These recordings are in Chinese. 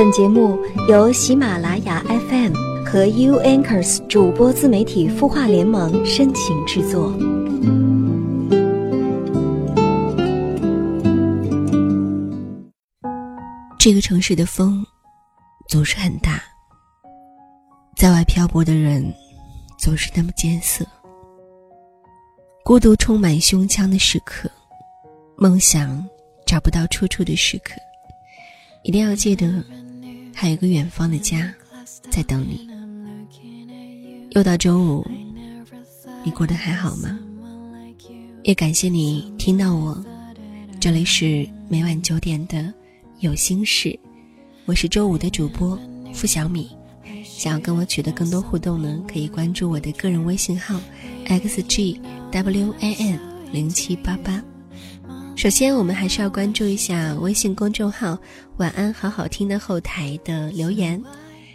本节目由喜马拉雅 FM 和 U Anchors 主播自媒体孵化联盟深情制作。这个城市的风总是很大，在外漂泊的人总是那么艰涩。孤独充满胸腔的时刻，梦想找不到出处的时刻，一定要记得，还有个远方的家在等你。又到周五，你过得还好吗？也感谢你听到我，这里是每晚九点的有心事，我是周五的主播付小米。想要跟我取得更多互动呢，可以关注我的个人微信号 xg。w a n 零七八八，首先我们还是要关注一下微信公众号“晚安好好听”的后台的留言。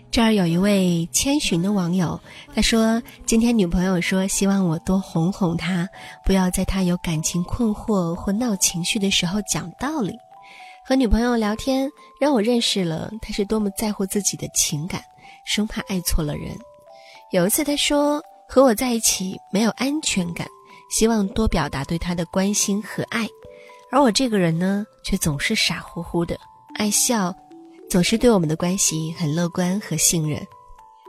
这儿有一位千寻的网友，他说：“今天女朋友说希望我多哄哄她，不要在她有感情困惑或闹情绪的时候讲道理。和女朋友聊天，让我认识了她是多么在乎自己的情感，生怕爱错了人。有一次他说和我在一起没有安全感。”希望多表达对他的关心和爱，而我这个人呢，却总是傻乎乎的，爱笑，总是对我们的关系很乐观和信任。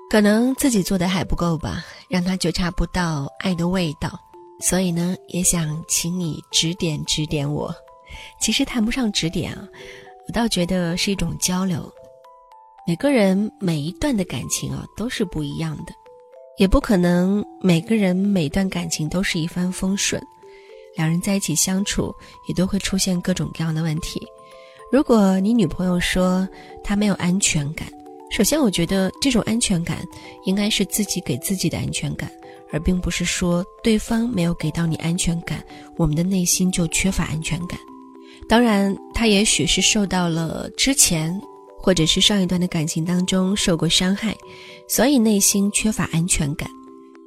可能自己做的还不够吧，让他觉察不到爱的味道。所以呢，也想请你指点指点我。其实谈不上指点啊，我倒觉得是一种交流。每个人每一段的感情啊，都是不一样的。也不可能每个人每段感情都是一帆风顺，两人在一起相处也都会出现各种各样的问题。如果你女朋友说她没有安全感，首先我觉得这种安全感应该是自己给自己的安全感，而并不是说对方没有给到你安全感，我们的内心就缺乏安全感。当然，他也许是受到了之前。或者是上一段的感情当中受过伤害，所以内心缺乏安全感。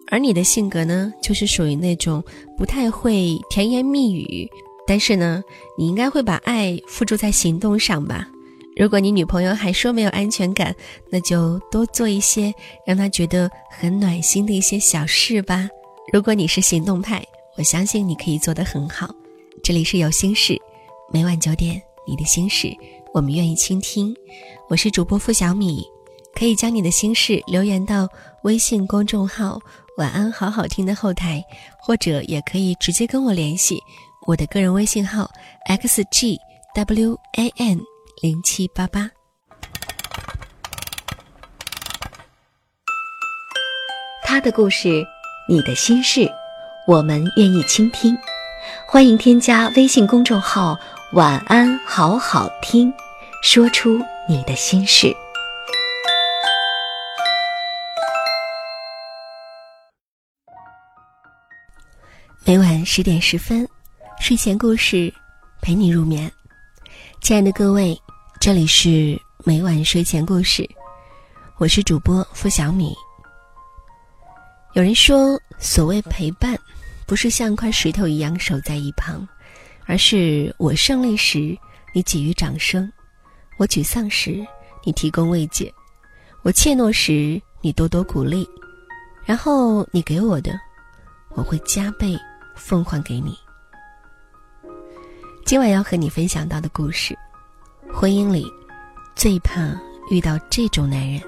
而你的性格呢，就是属于那种不太会甜言蜜语，但是呢，你应该会把爱付诸在行动上吧。如果你女朋友还说没有安全感，那就多做一些让她觉得很暖心的一些小事吧。如果你是行动派，我相信你可以做得很好。这里是有心事，每晚九点，你的心事。我们愿意倾听，我是主播付小米，可以将你的心事留言到微信公众号“晚安好好听”的后台，或者也可以直接跟我联系，我的个人微信号 xgwan 零七八八。他的故事，你的心事，我们愿意倾听，欢迎添加微信公众号。晚安，好好听，说出你的心事。每晚十点十分，睡前故事陪你入眠。亲爱的各位，这里是每晚睡前故事，我是主播付小米。有人说，所谓陪伴，不是像块石头一样守在一旁。而是我胜利时，你给予掌声；我沮丧时，你提供慰藉；我怯懦时，你多多鼓励。然后你给我的，我会加倍奉还给你。今晚要和你分享到的故事，婚姻里最怕遇到这种男人。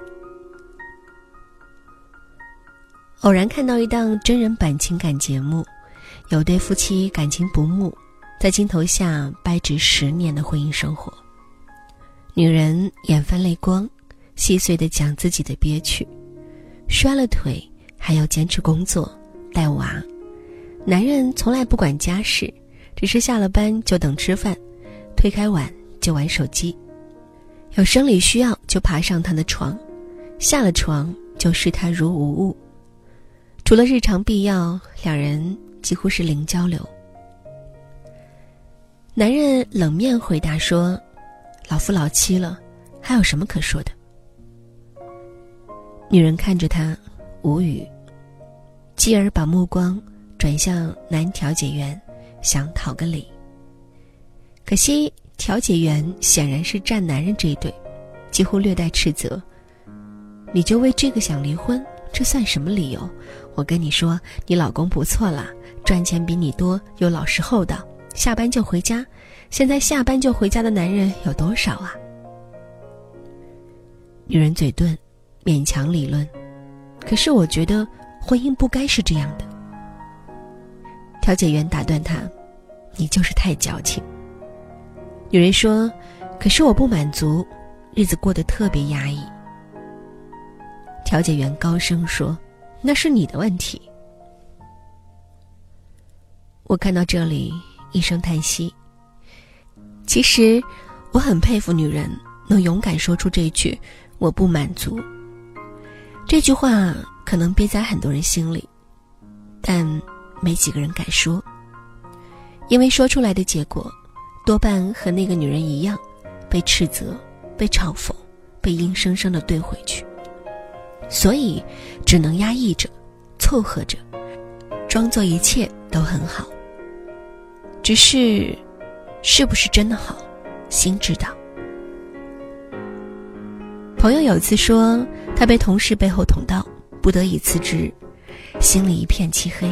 偶然看到一档真人版情感节目，有对夫妻感情不睦。在镜头下掰直十年的婚姻生活，女人眼泛泪光，细碎的讲自己的憋屈，摔了腿还要坚持工作带娃，男人从来不管家事，只是下了班就等吃饭，推开碗就玩手机，有生理需要就爬上他的床，下了床就视他如无物，除了日常必要，两人几乎是零交流。男人冷面回答说：“老夫老妻了，还有什么可说的？”女人看着他，无语，继而把目光转向男调解员，想讨个理。可惜调解员显然是站男人这一队，几乎略带斥责：“你就为这个想离婚？这算什么理由？我跟你说，你老公不错啦，赚钱比你多，又老实厚道，下班就回家。现在下班就回家的男人有多少啊？”女人嘴钝，勉强理论，可是我觉得婚姻不该是这样的。调解员打断他：“你就是太矫情。”女人说：“可是我不满足，日子过得特别压抑。”调解员高声说：“那是你的问题。”我看到这里，一声叹息。其实，我很佩服女人能勇敢说出这句。我不满足。这句话可能憋在很多人心里，但没几个人敢说，因为说出来的结果，多半和那个女人一样，被斥责、被嘲讽、被硬生生的怼回去。所以，只能压抑着，凑合着，装作一切都很好。只是，是不是真的好，心知道。朋友有次说，他被同事背后捅刀，不得已辞职，心里一片漆黑。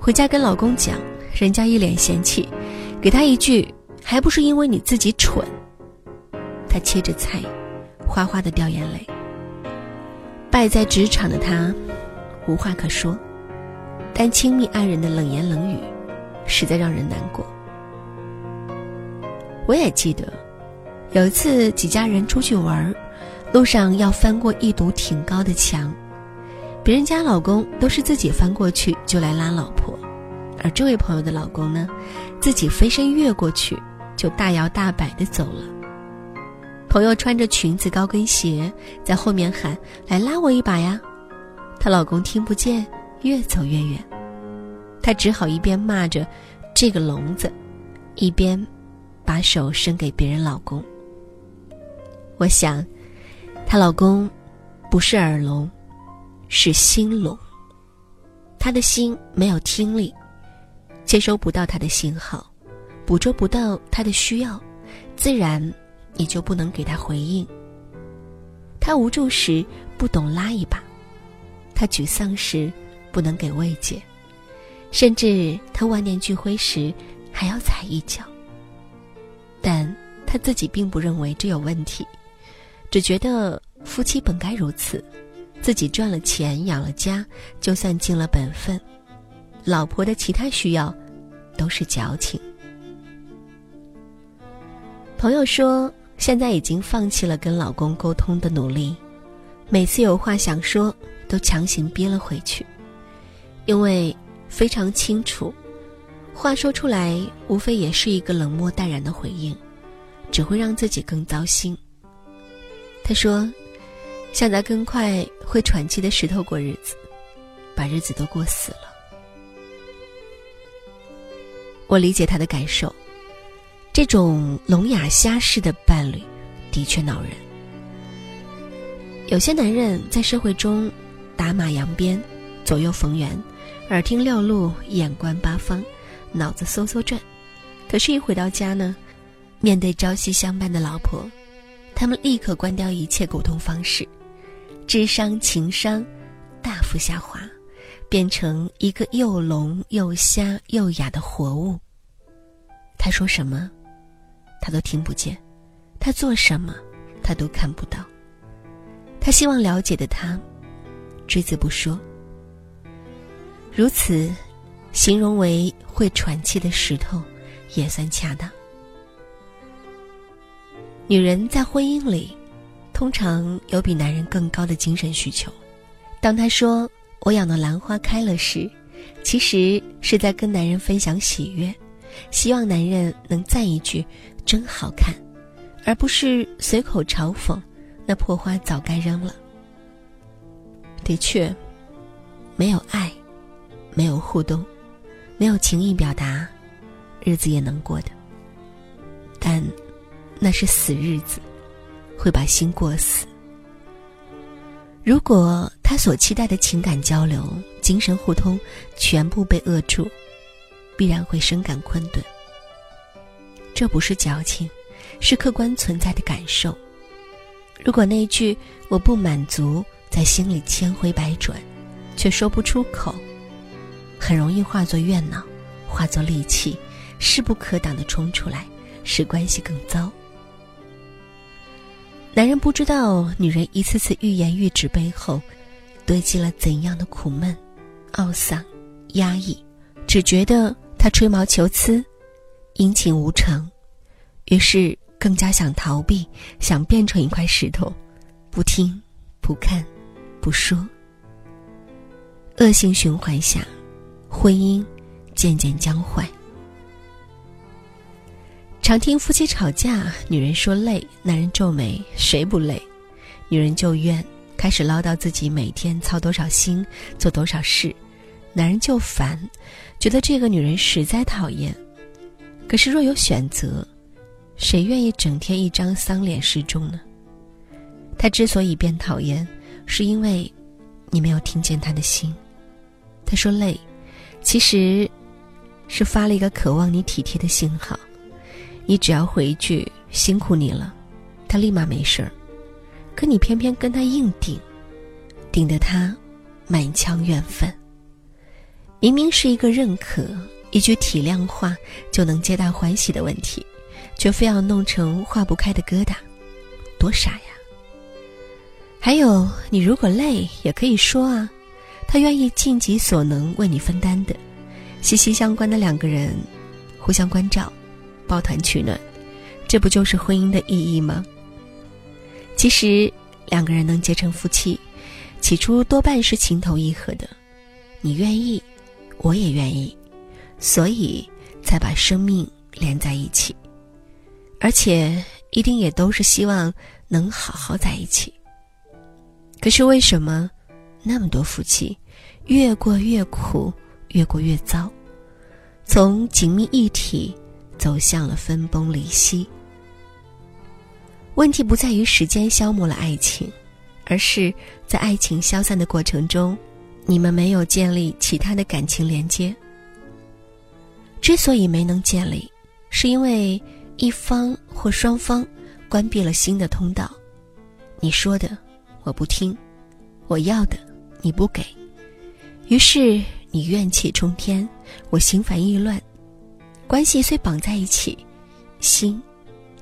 回家跟老公讲，人家一脸嫌弃，给他一句：“还不是因为你自己蠢。”他切着菜，哗哗的掉眼泪。败在职场的他，无话可说，但亲密爱人的冷言冷语，实在让人难过。我也记得，有一次几家人出去玩。路上要翻过一堵挺高的墙，别人家老公都是自己翻过去就来拉老婆，而这位朋友的老公呢，自己飞身越过去就大摇大摆的走了。朋友穿着裙子高跟鞋在后面喊：“来拉我一把呀！”她老公听不见，越走越远，她只好一边骂着这个聋子，一边把手伸给别人老公。我想。她老公不是耳聋，是心聋。他的心没有听力，接收不到他的信号，捕捉不到他的需要，自然也就不能给他回应。他无助时不懂拉一把，他沮丧时不能给慰藉，甚至他万念俱灰时还要踩一脚。但他自己并不认为这有问题。只觉得夫妻本该如此，自己赚了钱养了家，就算尽了本分，老婆的其他需要都是矫情。朋友说，现在已经放弃了跟老公沟通的努力，每次有话想说，都强行憋了回去，因为非常清楚，话说出来无非也是一个冷漠淡然的回应，只会让自己更糟心。他说：“像在跟块会喘气的石头过日子，把日子都过死了。”我理解他的感受，这种聋哑瞎式的伴侣的确恼人。有些男人在社会中打马扬鞭，左右逢源，耳听六路，眼观八方，脑子嗖嗖转，可是，一回到家呢，面对朝夕相伴的老婆。他们立刻关掉一切沟通方式，智商、情商大幅下滑，变成一个又聋又瞎又哑的活物。他说什么，他都听不见；他做什么，他都看不到。他希望了解的他，只字不说。如此，形容为会喘气的石头，也算恰当。女人在婚姻里，通常有比男人更高的精神需求。当她说“我养的兰花开了”时，其实是在跟男人分享喜悦，希望男人能赞一句“真好看”，而不是随口嘲讽“那破花早该扔了”。的确，没有爱，没有互动，没有情意表达，日子也能过的。但。那是死日子，会把心过死。如果他所期待的情感交流、精神互通全部被扼住，必然会深感困顿。这不是矫情，是客观存在的感受。如果那句“我不满足”在心里千回百转，却说不出口，很容易化作怨恼，化作戾气，势不可挡的冲出来，使关系更糟。男人不知道女人一次次欲言欲止背后，堆积了怎样的苦闷、懊丧、压抑，只觉得他吹毛求疵、殷勤无成，于是更加想逃避，想变成一块石头，不听、不看、不说。恶性循环下，婚姻渐渐僵坏。常听夫妻吵架，女人说累，男人皱眉，谁不累？女人就怨，开始唠叨自己每天操多少心，做多少事，男人就烦，觉得这个女人实在讨厌。可是若有选择，谁愿意整天一张丧脸示众呢？他之所以变讨厌，是因为你没有听见他的心。他说累，其实是发了一个渴望你体贴的信号。你只要回一句“辛苦你了”，他立马没事儿。可你偏偏跟他硬顶，顶得他满腔怨愤。明明是一个认可、一句体谅话就能皆大欢喜的问题，却非要弄成化不开的疙瘩，多傻呀！还有，你如果累也可以说啊，他愿意尽己所能为你分担的。息息相关的两个人，互相关照。抱团取暖，这不就是婚姻的意义吗？其实，两个人能结成夫妻，起初多半是情投意合的，你愿意，我也愿意，所以才把生命连在一起，而且一定也都是希望能好好在一起。可是为什么那么多夫妻越过越苦，越过越糟？从紧密一体。走向了分崩离析。问题不在于时间消磨了爱情，而是在爱情消散的过程中，你们没有建立其他的感情连接。之所以没能建立，是因为一方或双方关闭了新的通道。你说的我不听，我要的你不给，于是你怨气冲天，我心烦意乱。关系虽绑在一起，心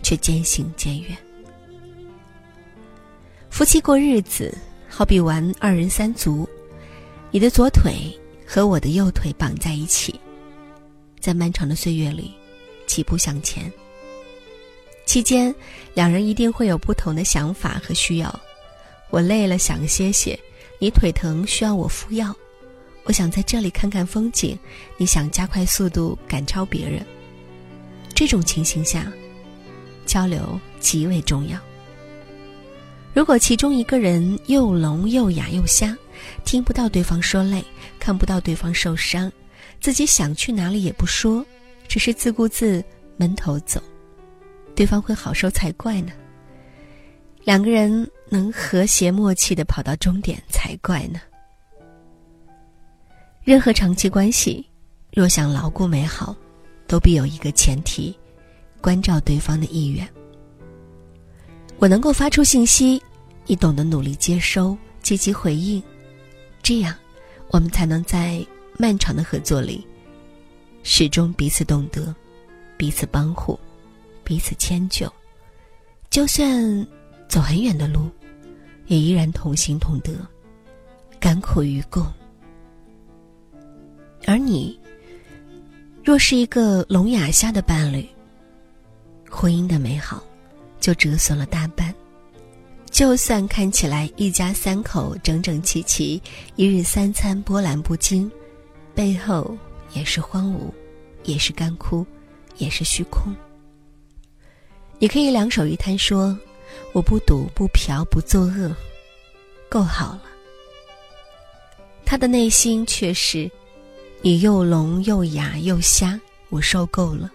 却渐行渐远。夫妻过日子，好比玩二人三足，你的左腿和我的右腿绑在一起，在漫长的岁月里，起步向前。期间，两人一定会有不同的想法和需要。我累了想歇歇，你腿疼需要我敷药。我想在这里看看风景，你想加快速度赶超别人。这种情形下，交流极为重要。如果其中一个人又聋又哑又瞎，听不到对方说累，看不到对方受伤，自己想去哪里也不说，只是自顾自闷头走，对方会好受才怪呢。两个人能和谐默契的跑到终点才怪呢。任何长期关系，若想牢固美好，都必有一个前提：关照对方的意愿。我能够发出信息，你懂得努力接收、积极回应，这样，我们才能在漫长的合作里，始终彼此懂得，彼此帮护，彼此迁就。就算走很远的路，也依然同心同德，甘苦与共。而你，若是一个聋哑瞎的伴侣，婚姻的美好就折损了大半。就算看起来一家三口整整齐齐，一日三餐波澜不惊，背后也是荒芜，也是干枯，也是虚空。你可以两手一摊说：“我不赌，不嫖，不作恶，够好了。”他的内心却是。你又聋又哑又瞎，我受够了。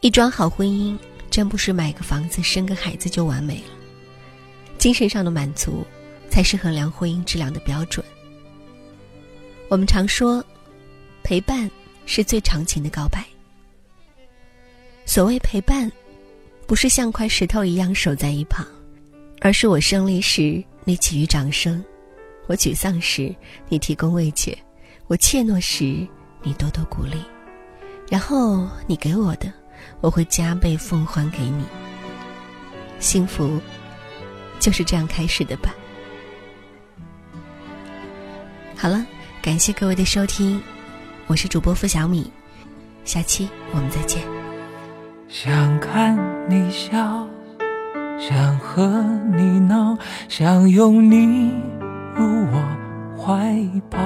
一桩好婚姻，真不是买个房子、生个孩子就完美了。精神上的满足，才是衡量婚姻质量的标准。我们常说，陪伴是最长情的告白。所谓陪伴，不是像块石头一样守在一旁，而是我胜利时你给予掌声，我沮丧时你提供慰藉，我怯懦时你多多鼓励，然后你给我的，我会加倍奉还给你。幸福就是这样开始的吧。好了，感谢各位的收听，我是主播付小米，下期我们再见。想看你笑，想和你闹，想拥你入我怀抱。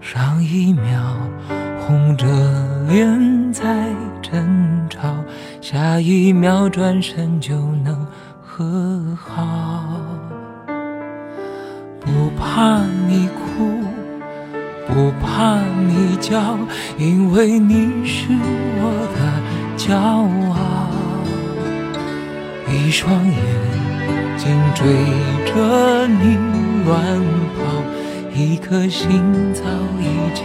上一秒红着脸在争吵，下一秒转身就能和好。不怕你哭，不怕你叫，因为你是我的骄傲。一双眼睛追着你乱跑，一颗心早已经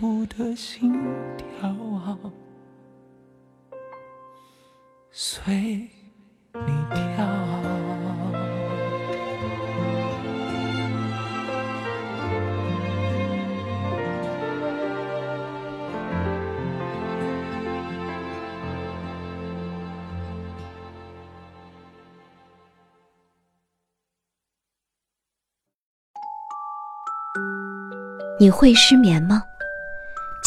全部的心跳随你跳。你会失眠吗？